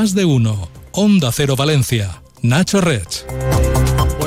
Más de uno. Onda Cero Valencia. Nacho Rech.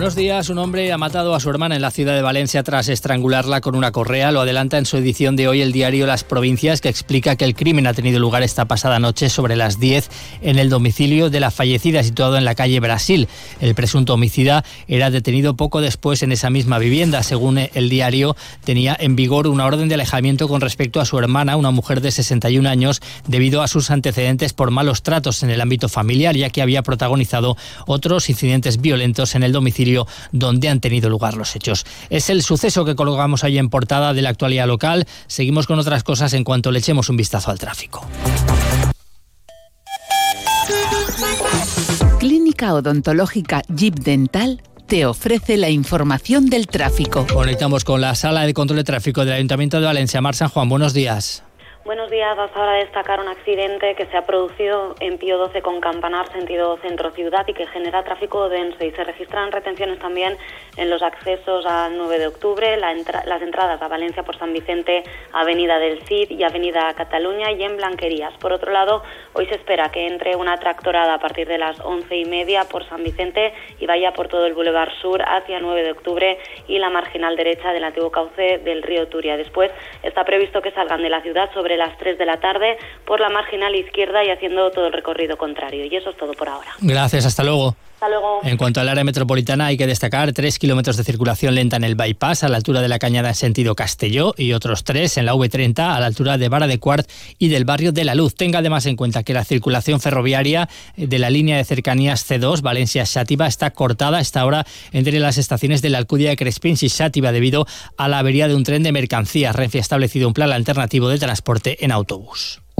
Buenos días. Un hombre ha matado a su hermana en la ciudad de Valencia tras estrangularla con una correa. Lo adelanta en su edición de hoy el diario Las Provincias, que explica que el crimen ha tenido lugar esta pasada noche sobre las 10 en el domicilio de la fallecida, situado en la calle Brasil. El presunto homicida era detenido poco después en esa misma vivienda. Según el diario, tenía en vigor una orden de alejamiento con respecto a su hermana, una mujer de 61 años, debido a sus antecedentes por malos tratos en el ámbito familiar, ya que había protagonizado otros incidentes violentos en el domicilio donde han tenido lugar los hechos. Es el suceso que colocamos ahí en portada de la actualidad local. Seguimos con otras cosas en cuanto le echemos un vistazo al tráfico. Clínica Odontológica Jeep Dental te ofrece la información del tráfico. Conectamos con la sala de control de tráfico del Ayuntamiento de Valencia. Mar San Juan, buenos días. Buenos días. Hasta ahora destacar un accidente que se ha producido en Pío 12 con Campanar, sentido centro-ciudad, y que genera tráfico denso. Y se registran retenciones también en los accesos al 9 de octubre, las entradas a Valencia por San Vicente, Avenida del Cid y Avenida Cataluña, y en Blanquerías. Por otro lado, hoy se espera que entre una tractorada a partir de las once y media por San Vicente y vaya por todo el Boulevard Sur hacia 9 de octubre y la marginal derecha del antiguo cauce del río Turia. Después está previsto que salgan de la ciudad sobre las 3 de la tarde por la marginal izquierda y haciendo todo el recorrido contrario. Y eso es todo por ahora. Gracias, hasta luego. Hasta. En cuanto al área metropolitana, hay que destacar tres kilómetros de circulación lenta en el bypass a la altura de la Cañada en sentido Castelló y otros tres en la V30 a la altura de Vara de Cuart y del barrio de La Luz. Tenga además en cuenta que la circulación ferroviaria de la línea de cercanías C2 Valencia-Sátiva está cortada a esta hora entre las estaciones de la Alcudia de Crespins y Sátiva debido a la avería de un tren de mercancías. Renfe ha establecido un plan alternativo de transporte en autobús.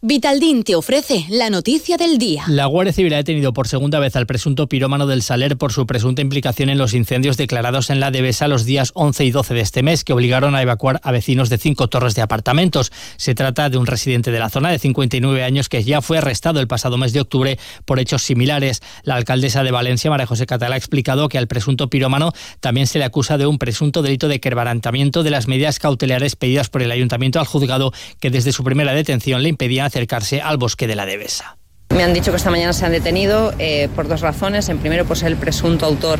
Vitaldin te ofrece la noticia del día. La Guardia Civil ha detenido por segunda vez al presunto pirómano del Saler por su presunta implicación en los incendios declarados en la Devesa los días 11 y 12 de este mes que obligaron a evacuar a vecinos de cinco torres de apartamentos. Se trata de un residente de la zona de 59 años que ya fue arrestado el pasado mes de octubre por hechos similares. La alcaldesa de Valencia, María José Catalá, ha explicado que al presunto pirómano también se le acusa de un presunto delito de quebrantamiento de las medidas cautelares pedidas por el ayuntamiento al juzgado que desde su primera detención le impedían acercarse al bosque de la Devesa. Me han dicho que esta mañana se han detenido eh, por dos razones. En primero, por ser el presunto autor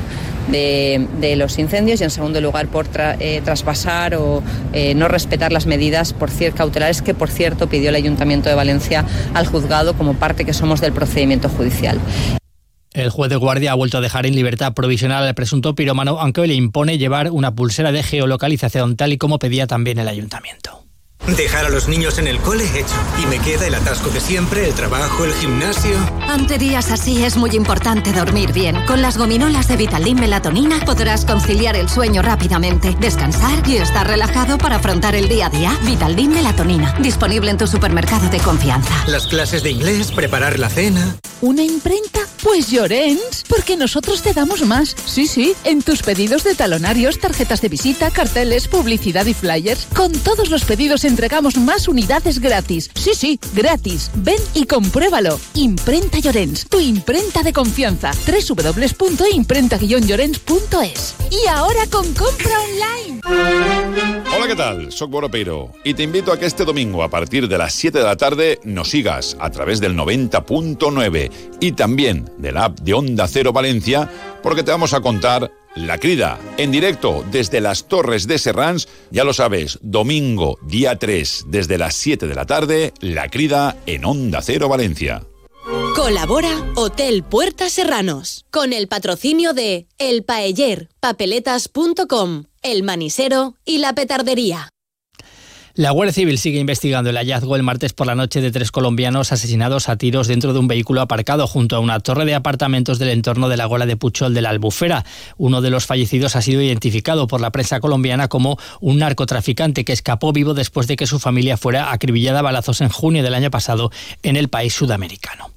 de, de los incendios y en segundo lugar, por tra, eh, traspasar o eh, no respetar las medidas por cautelares que, por cierto, pidió el Ayuntamiento de Valencia al juzgado como parte que somos del procedimiento judicial. El juez de guardia ha vuelto a dejar en libertad provisional al presunto pirómano, aunque hoy le impone llevar una pulsera de geolocalización tal y como pedía también el ayuntamiento. Dejar a los niños en el cole hecho. Y me queda el atasco de siempre, el trabajo, el gimnasio. Ante días así es muy importante dormir bien. Con las gominolas de Vitaldin Melatonina podrás conciliar el sueño rápidamente, descansar y estar relajado para afrontar el día a día. Vitaldin Melatonina, disponible en tu supermercado de confianza. Las clases de inglés, preparar la cena. ¿Una imprenta? Pues Llorens, porque nosotros te damos más. Sí, sí, en tus pedidos de talonarios, tarjetas de visita, carteles, publicidad y flyers. Con todos los pedidos entregamos más unidades gratis. Sí, sí, gratis. Ven y compruébalo. Imprenta Llorens, tu imprenta de confianza. www.imprenta-llorens.es Y ahora con compra online. Hola, ¿qué tal? Soy Boropeiro y te invito a que este domingo a partir de las 7 de la tarde nos sigas a través del 90.9 y también de la app de Onda Cero Valencia porque te vamos a contar la Crida, en directo desde las Torres de Serrans, ya lo sabes, domingo, día 3, desde las 7 de la tarde, La Crida en Onda Cero Valencia. Colabora Hotel Puertas Serranos, con el patrocinio de El Paeller, papeletas.com, El Manisero y La Petardería. La Guardia Civil sigue investigando el hallazgo el martes por la noche de tres colombianos asesinados a tiros dentro de un vehículo aparcado junto a una torre de apartamentos del entorno de la Gola de Puchol de la Albufera. Uno de los fallecidos ha sido identificado por la prensa colombiana como un narcotraficante que escapó vivo después de que su familia fuera acribillada a balazos en junio del año pasado en el país sudamericano.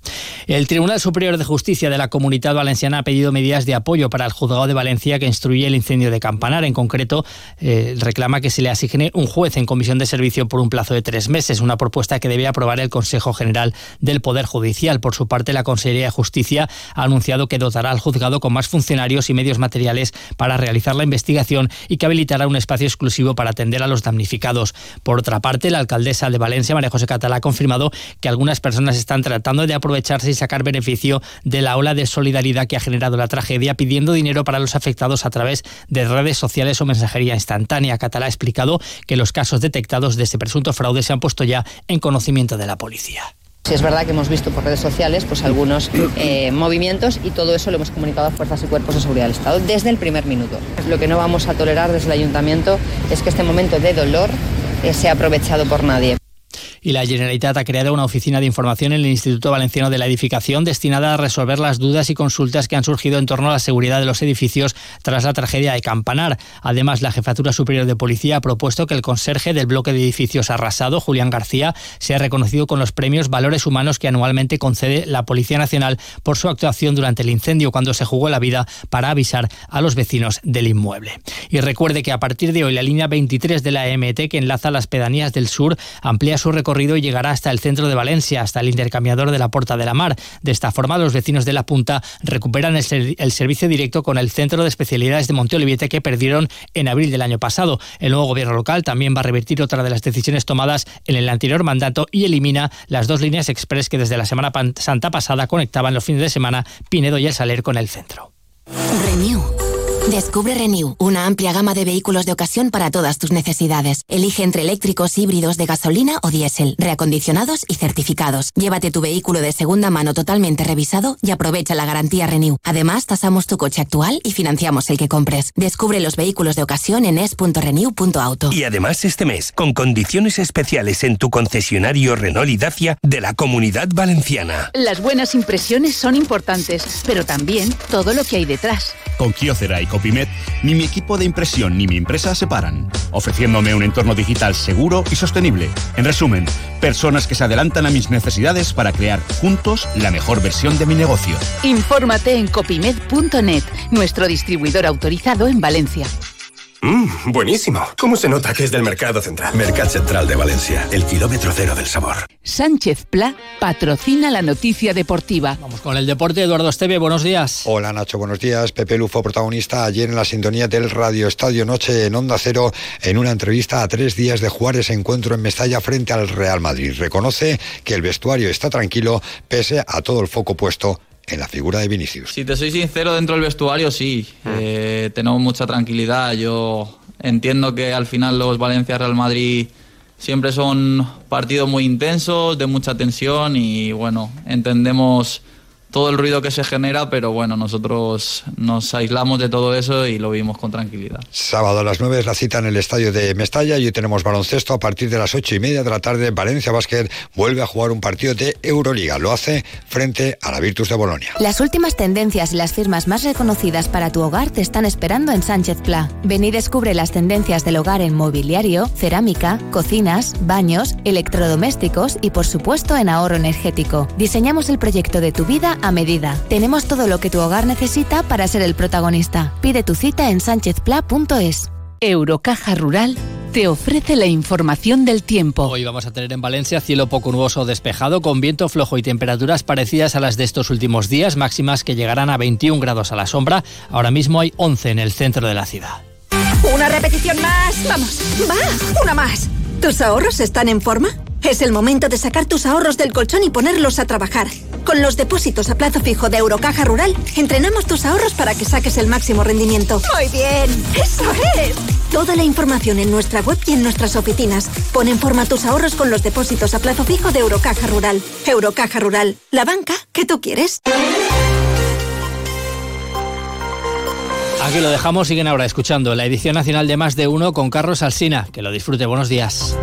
El Tribunal Superior de Justicia de la Comunidad Valenciana ha pedido medidas de apoyo para el juzgado de Valencia que instruye el incendio de Campanar. En concreto, eh, reclama que se le asigne un juez en comisión de servicio por un plazo de tres meses, una propuesta que debe aprobar el Consejo General del Poder Judicial. Por su parte, la Consejería de Justicia ha anunciado que dotará al juzgado con más funcionarios y medios materiales para realizar la investigación y que habilitará un espacio exclusivo para atender a los damnificados. Por otra parte, la alcaldesa de Valencia, María José Catalá, ha confirmado que algunas personas están tratando de aprovecharse y sacar beneficio de la ola de solidaridad que ha generado la tragedia, pidiendo dinero para los afectados a través de redes sociales o mensajería instantánea. Catalá ha explicado que los casos detectados de este presunto fraude se han puesto ya en conocimiento de la policía. Sí, es verdad que hemos visto por redes sociales pues, algunos eh, movimientos y todo eso lo hemos comunicado a fuerzas y cuerpos de seguridad del Estado desde el primer minuto. Lo que no vamos a tolerar desde el ayuntamiento es que este momento de dolor eh, sea aprovechado por nadie y la Generalitat ha creado una oficina de información en el Instituto Valenciano de la Edificación destinada a resolver las dudas y consultas que han surgido en torno a la seguridad de los edificios tras la tragedia de Campanar. Además, la Jefatura Superior de Policía ha propuesto que el conserje del bloque de edificios arrasado, Julián García, sea reconocido con los premios Valores Humanos que anualmente concede la Policía Nacional por su actuación durante el incendio cuando se jugó la vida para avisar a los vecinos del inmueble. Y recuerde que a partir de hoy la línea 23 de la EMT que enlaza las pedanías del sur amplía su recorrido y llegará hasta el centro de Valencia, hasta el intercambiador de la Porta de la Mar. De esta forma, los vecinos de la Punta recuperan el, servicio directo con el Centro de Especialidades de Monteoliviete que perdieron en abril del año pasado. El nuevo gobierno local también va a revertir otra de las decisiones tomadas en el anterior mandato y elimina las dos líneas express que desde la Semana Santa pasada conectaban los fines de semana Pinedo y El Saler con el centro. Descubre Renew, una amplia gama de vehículos de ocasión para todas tus necesidades. Elige entre eléctricos, híbridos de gasolina o diésel, reacondicionados y certificados. Llévate tu vehículo de segunda mano totalmente revisado y aprovecha la garantía Renew. Además, tasamos tu coche actual y financiamos el que compres. Descubre los vehículos de ocasión en es.renew.auto. Y además este mes, con condiciones especiales en tu concesionario Renault y Dacia de la Comunidad Valenciana. Las buenas impresiones son importantes, pero también todo lo que hay detrás. Con Kyocera y Copimet, ni mi equipo de impresión ni mi empresa se paran, ofreciéndome un entorno digital seguro y sostenible. En resumen, personas que se adelantan a mis necesidades para crear juntos la mejor versión de mi negocio. Infórmate en copimed.net, nuestro distribuidor autorizado en Valencia. Mmm, buenísimo. ¿Cómo se nota que es del Mercado Central? Mercado Central de Valencia, el kilómetro cero del sabor. Sánchez Pla patrocina la noticia deportiva. Vamos con el deporte. Eduardo Esteve, buenos días. Hola Nacho, buenos días. Pepe Lufo, protagonista ayer en la sintonía del Radio Estadio Noche en Onda Cero en una entrevista a tres días de jugar ese encuentro en Mestalla frente al Real Madrid. Reconoce que el vestuario está tranquilo pese a todo el foco puesto en la figura de Vinicius. Si te soy sincero, dentro del vestuario sí, ah. eh, tenemos mucha tranquilidad. Yo entiendo que al final los Valencia-Real Madrid siempre son partidos muy intensos, de mucha tensión y bueno, entendemos todo el ruido que se genera, pero bueno, nosotros nos aislamos de todo eso y lo vimos con tranquilidad. Sábado a las 9 es la cita en el estadio de Mestalla y hoy tenemos baloncesto a partir de las ocho y media de la tarde. Valencia Basket vuelve a jugar un partido de Euroliga. Lo hace frente a la Virtus de Bolonia. Las últimas tendencias y las firmas más reconocidas para tu hogar te están esperando en Sánchez Pla. Ven y descubre las tendencias del hogar en mobiliario, cerámica, cocinas, baños, electrodomésticos y por supuesto en ahorro energético. Diseñamos el proyecto de tu vida a medida. Tenemos todo lo que tu hogar necesita para ser el protagonista. Pide tu cita en sanchezpla.es. Eurocaja Rural te ofrece la información del tiempo. Hoy vamos a tener en Valencia cielo poco nuboso despejado, con viento flojo y temperaturas parecidas a las de estos últimos días, máximas que llegarán a 21 grados a la sombra. Ahora mismo hay 11 en el centro de la ciudad. Una repetición más. Vamos, va, una más. ¿Tus ahorros están en forma? Es el momento de sacar tus ahorros del colchón y ponerlos a trabajar. Con los depósitos a plazo fijo de Eurocaja Rural, entrenamos tus ahorros para que saques el máximo rendimiento. Muy bien, eso es. Toda la información en nuestra web y en nuestras oficinas. Pon en forma tus ahorros con los depósitos a plazo fijo de Eurocaja Rural. Eurocaja Rural, la banca que tú quieres. Aquí lo dejamos, siguen ahora escuchando la edición nacional de Más de Uno con Carlos Alsina. Que lo disfrute, buenos días.